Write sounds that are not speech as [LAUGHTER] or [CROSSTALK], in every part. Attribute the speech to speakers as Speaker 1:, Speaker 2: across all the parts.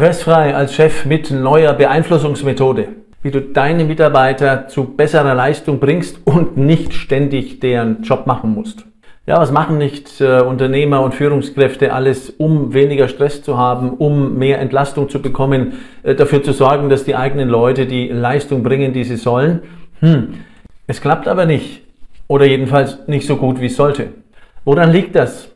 Speaker 1: Stressfrei als Chef mit neuer Beeinflussungsmethode. Wie du deine Mitarbeiter zu besserer Leistung bringst und nicht ständig deren Job machen musst. Ja, was machen nicht äh, Unternehmer und Führungskräfte alles, um weniger Stress zu haben, um mehr Entlastung zu bekommen, äh, dafür zu sorgen, dass die eigenen Leute die Leistung bringen, die sie sollen? Hm, es klappt aber nicht. Oder jedenfalls nicht so gut, wie es sollte. Woran liegt das?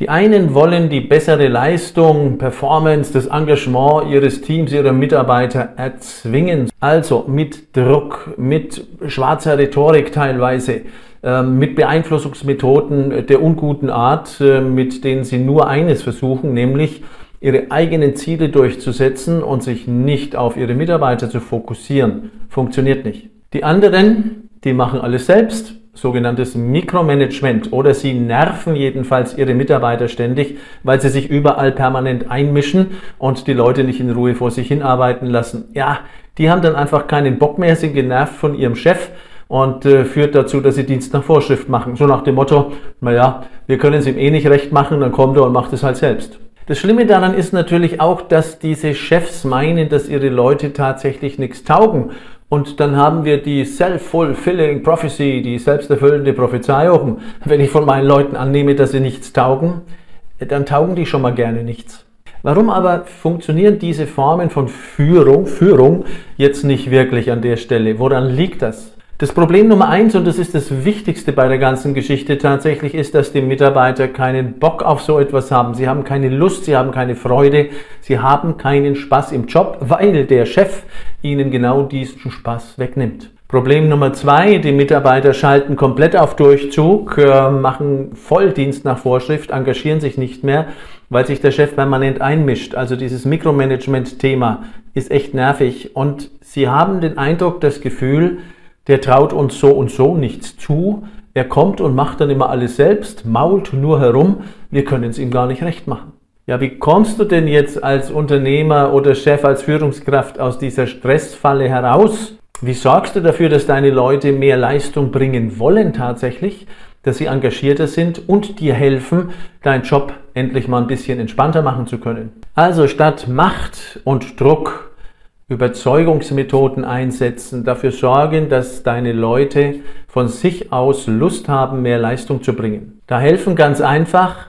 Speaker 1: Die einen wollen die bessere Leistung, Performance, das Engagement ihres Teams, ihrer Mitarbeiter erzwingen. Also mit Druck, mit schwarzer Rhetorik teilweise, ähm, mit Beeinflussungsmethoden der unguten Art, äh, mit denen sie nur eines versuchen, nämlich ihre eigenen Ziele durchzusetzen und sich nicht auf ihre Mitarbeiter zu fokussieren. Funktioniert nicht. Die anderen, die machen alles selbst, sogenanntes Mikromanagement oder sie nerven jedenfalls ihre Mitarbeiter ständig, weil sie sich überall permanent einmischen und die Leute nicht in Ruhe vor sich hinarbeiten lassen. Ja, die haben dann einfach keinen Bock mehr, sind genervt von ihrem Chef und äh, führt dazu, dass sie Dienst nach Vorschrift machen. So nach dem Motto, naja, wir können es ihm eh nicht recht machen, dann kommt er und macht es halt selbst. Das Schlimme daran ist natürlich auch, dass diese Chefs meinen, dass ihre Leute tatsächlich nichts taugen und dann haben wir die Self-Fulfilling Prophecy, die selbsterfüllende Prophezeiung. Wenn ich von meinen Leuten annehme, dass sie nichts taugen, dann taugen die schon mal gerne nichts. Warum aber funktionieren diese Formen von Führung, Führung jetzt nicht wirklich an der Stelle? Woran liegt das? Das Problem Nummer eins, und das ist das Wichtigste bei der ganzen Geschichte tatsächlich, ist, dass die Mitarbeiter keinen Bock auf so etwas haben. Sie haben keine Lust, sie haben keine Freude, sie haben keinen Spaß im Job, weil der Chef ihnen genau diesen Spaß wegnimmt. Problem Nummer zwei, die Mitarbeiter schalten komplett auf Durchzug, äh, machen Volldienst nach Vorschrift, engagieren sich nicht mehr, weil sich der Chef permanent einmischt. Also dieses Mikromanagement-Thema ist echt nervig und sie haben den Eindruck, das Gefühl, der traut uns so und so nichts zu. Er kommt und macht dann immer alles selbst, mault nur herum. Wir können es ihm gar nicht recht machen. Ja, wie kommst du denn jetzt als Unternehmer oder Chef, als Führungskraft aus dieser Stressfalle heraus? Wie sorgst du dafür, dass deine Leute mehr Leistung bringen wollen tatsächlich, dass sie engagierter sind und dir helfen, deinen Job endlich mal ein bisschen entspannter machen zu können? Also statt Macht und Druck Überzeugungsmethoden einsetzen, dafür sorgen, dass deine Leute von sich aus Lust haben, mehr Leistung zu bringen. Da helfen ganz einfach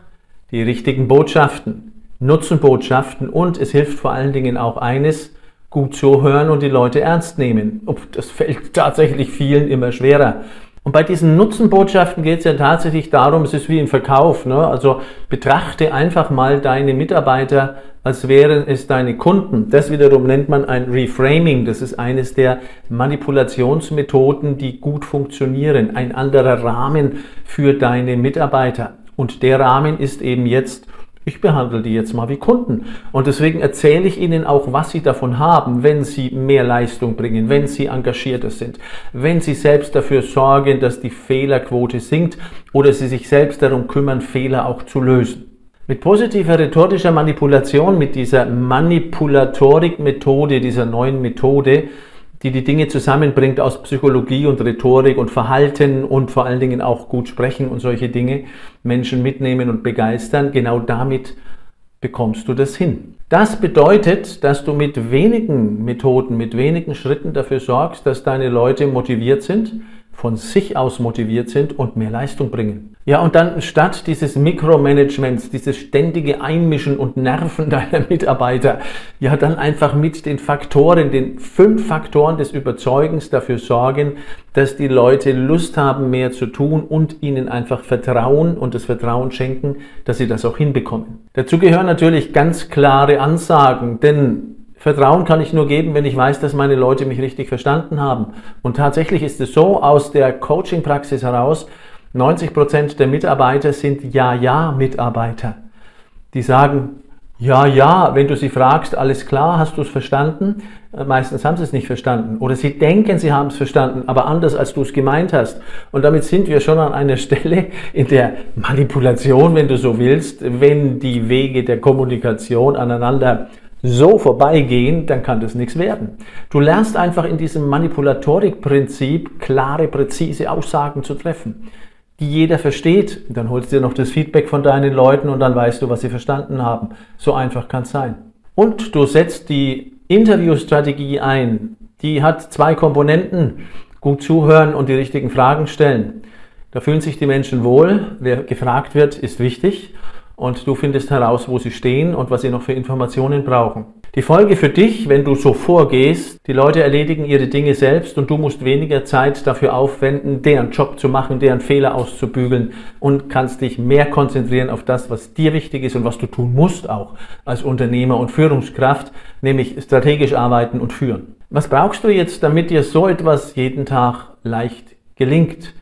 Speaker 1: die richtigen Botschaften, Nutzenbotschaften und es hilft vor allen Dingen auch eines, gut zuhören und die Leute ernst nehmen. Das fällt [LAUGHS] tatsächlich vielen immer schwerer. Und bei diesen Nutzenbotschaften geht es ja tatsächlich darum, es ist wie im Verkauf. Ne? Also betrachte einfach mal deine Mitarbeiter, als wären es deine Kunden. Das wiederum nennt man ein Reframing. Das ist eines der Manipulationsmethoden, die gut funktionieren. Ein anderer Rahmen für deine Mitarbeiter. Und der Rahmen ist eben jetzt ich behandle die jetzt mal wie Kunden. Und deswegen erzähle ich Ihnen auch, was Sie davon haben, wenn Sie mehr Leistung bringen, wenn Sie engagierter sind, wenn Sie selbst dafür sorgen, dass die Fehlerquote sinkt oder Sie sich selbst darum kümmern, Fehler auch zu lösen. Mit positiver rhetorischer Manipulation, mit dieser Manipulatorik-Methode, dieser neuen Methode, die die Dinge zusammenbringt aus Psychologie und Rhetorik und Verhalten und vor allen Dingen auch gut sprechen und solche Dinge, Menschen mitnehmen und begeistern, genau damit bekommst du das hin. Das bedeutet, dass du mit wenigen Methoden, mit wenigen Schritten dafür sorgst, dass deine Leute motiviert sind, von sich aus motiviert sind und mehr Leistung bringen. Ja, und dann statt dieses Mikromanagements, dieses ständige Einmischen und Nerven [LAUGHS] deiner Mitarbeiter, ja, dann einfach mit den Faktoren, den fünf Faktoren des Überzeugens dafür sorgen, dass die Leute Lust haben, mehr zu tun und ihnen einfach Vertrauen und das Vertrauen schenken, dass sie das auch hinbekommen. Dazu gehören natürlich ganz klare Ansagen, denn Vertrauen kann ich nur geben, wenn ich weiß, dass meine Leute mich richtig verstanden haben. Und tatsächlich ist es so aus der Coaching-Praxis heraus, 90 Prozent der Mitarbeiter sind Ja-Ja-Mitarbeiter. Die sagen, ja, ja, wenn du sie fragst, alles klar, hast du es verstanden? Äh, meistens haben sie es nicht verstanden. Oder sie denken, sie haben es verstanden, aber anders, als du es gemeint hast. Und damit sind wir schon an einer [LAUGHS] Stelle in der Manipulation, wenn du so willst, wenn die Wege der Kommunikation aneinander so vorbeigehen, dann kann das nichts werden. Du lernst einfach in diesem Manipulatorik-Prinzip klare, präzise Aussagen zu treffen, die jeder versteht. Dann holst du dir noch das Feedback von deinen Leuten und dann weißt du, was sie verstanden haben. So einfach kann es sein. Und du setzt die Interviewstrategie ein. Die hat zwei Komponenten. Gut zuhören und die richtigen Fragen stellen. Da fühlen sich die Menschen wohl. Wer gefragt wird, ist wichtig. Und du findest heraus, wo sie stehen und was sie noch für Informationen brauchen. Die Folge für dich, wenn du so vorgehst, die Leute erledigen ihre Dinge selbst und du musst weniger Zeit dafür aufwenden, deren Job zu machen, deren Fehler auszubügeln und kannst dich mehr konzentrieren auf das, was dir wichtig ist und was du tun musst auch als Unternehmer und Führungskraft, nämlich strategisch arbeiten und führen. Was brauchst du jetzt, damit dir so etwas jeden Tag leicht gelingt?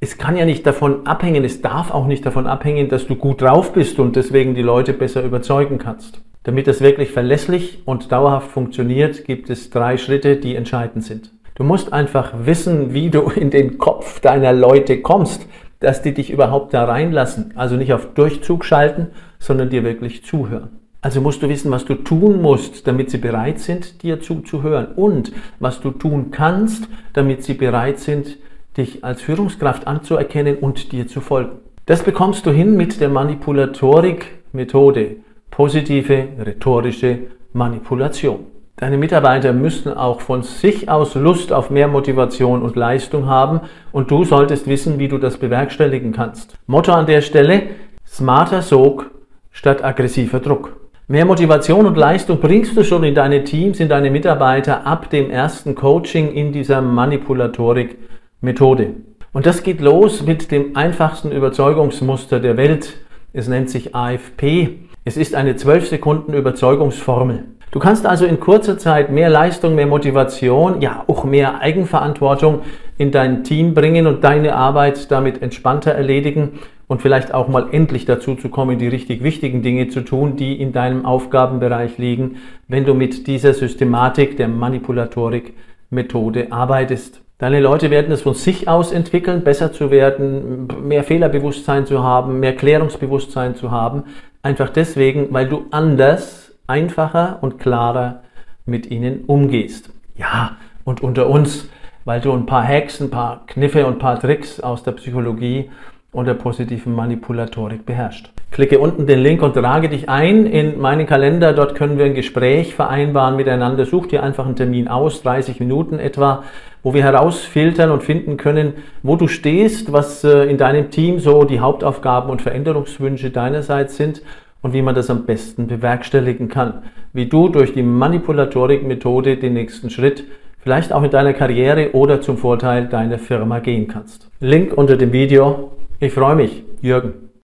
Speaker 1: es kann ja nicht davon abhängen, es darf auch nicht davon abhängen, dass du gut drauf bist und deswegen die Leute besser überzeugen kannst. Damit das wirklich verlässlich und dauerhaft funktioniert, gibt es drei Schritte, die entscheidend sind. Du musst einfach wissen, wie du [LAUGHS] in den Kopf deiner Leute kommst, dass die dich überhaupt da reinlassen. Also nicht auf Durchzug schalten, sondern dir wirklich zuhören. Also musst du wissen, was du tun musst, damit sie bereit sind, dir zuzuhören und was du tun kannst, damit sie bereit sind, dich als Führungskraft anzuerkennen und dir zu folgen. Das bekommst du hin mit der Manipulatorik-Methode positive rhetorische Manipulation. Deine Mitarbeiter müssen auch von sich aus Lust auf mehr Motivation und Leistung haben und du solltest wissen, wie du das bewerkstelligen kannst. Motto an der Stelle, smarter Sog statt aggressiver Druck. Mehr Motivation und Leistung bringst du schon in deine Teams, in deine Mitarbeiter ab dem ersten Coaching in dieser Manipulatorik-Methode. Und das geht los mit dem einfachsten Überzeugungsmuster der Welt. Es nennt sich AFP. Es ist eine 12 Sekunden Überzeugungsformel. Du kannst also in kurzer Zeit mehr Leistung, mehr Motivation, ja auch mehr Eigenverantwortung in dein Team bringen und deine Arbeit damit entspannter erledigen und vielleicht auch mal endlich dazu zu kommen, die richtig wichtigen Dinge zu tun, die in deinem Aufgabenbereich liegen, wenn du mit dieser Systematik der Manipulatorik-Methode arbeitest. Deine Leute werden es von sich aus entwickeln, besser zu werden, mehr Fehlerbewusstsein zu haben, mehr Klärungsbewusstsein zu haben, Einfach deswegen, weil du anders, einfacher und klarer mit ihnen umgehst. Ja, und unter uns, weil du ein paar Hacks, ein paar Kniffe und ein paar Tricks aus der Psychologie und der positiven Manipulatorik beherrscht. Klicke unten den Link und trage dich ein in meinen Kalender. Dort können wir ein Gespräch vereinbaren miteinander. Such dir einfach einen Termin aus, 30 Minuten etwa, wo wir herausfiltern und finden können, wo du stehst, was äh, in deinem Team so die Hauptaufgaben und Veränderungswünsche deinerseits sind und wie man das am besten bewerkstelligen kann. Wie du durch die Manipulatorik-Methode den nächsten Schritt vielleicht auch in deiner Karriere oder zum Vorteil deiner Firma gehen kannst. Link unter dem Video. Ich freue mich. Jürgen.